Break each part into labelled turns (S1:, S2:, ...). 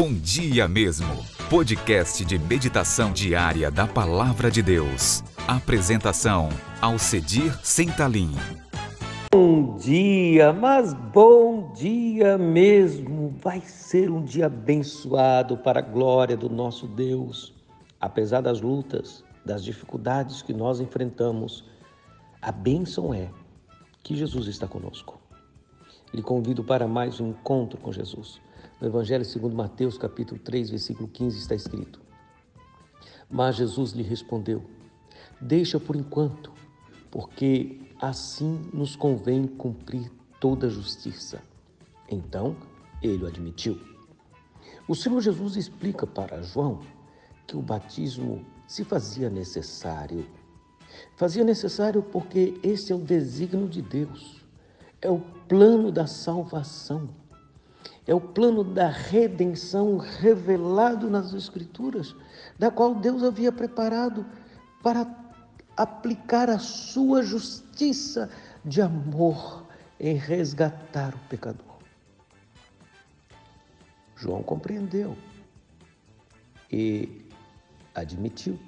S1: Bom Dia Mesmo, podcast de meditação diária da Palavra de Deus. Apresentação, Alcedir Sentalim.
S2: Bom dia, mas bom dia mesmo. Vai ser um dia abençoado para a glória do nosso Deus. Apesar das lutas, das dificuldades que nós enfrentamos, a bênção é que Jesus está conosco. Lhe convido para mais um encontro com Jesus. No Evangelho segundo Mateus, capítulo 3, versículo 15, está escrito: Mas Jesus lhe respondeu: Deixa por enquanto, porque assim nos convém cumprir toda a justiça. Então ele o admitiu. O Senhor Jesus explica para João que o batismo se fazia necessário. Fazia necessário porque esse é o desígnio de Deus, é o plano da salvação é o plano da redenção revelado nas Escrituras, da qual Deus havia preparado para aplicar a sua justiça de amor em resgatar o pecador. João compreendeu e admitiu.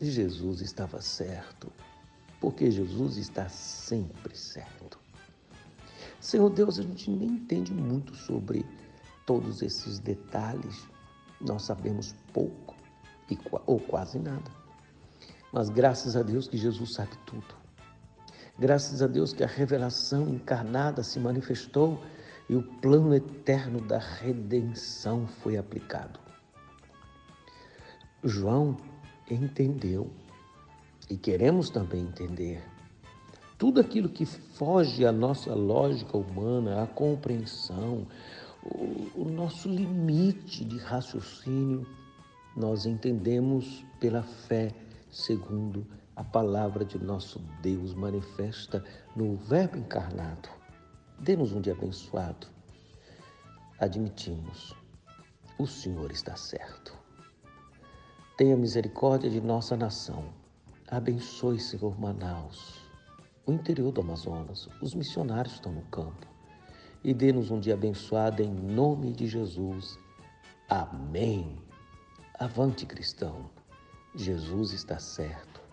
S2: Jesus estava certo, porque Jesus está sempre certo. Senhor Deus, a gente nem entende muito sobre todos esses detalhes, nós sabemos pouco ou quase nada. Mas graças a Deus que Jesus sabe tudo. Graças a Deus que a revelação encarnada se manifestou e o plano eterno da redenção foi aplicado. João entendeu e queremos também entender tudo aquilo que foge à nossa lógica humana, à compreensão, o, o nosso limite de raciocínio, nós entendemos pela fé, segundo a palavra de nosso Deus manifesta no Verbo encarnado. Dê-nos um dia abençoado. Admitimos, o Senhor está certo. Tenha misericórdia de nossa nação. Abençoe, Senhor Manaus o interior do Amazonas. Os missionários estão no campo. E dê-nos um dia abençoado em nome de Jesus. Amém. Avante, cristão. Jesus está certo.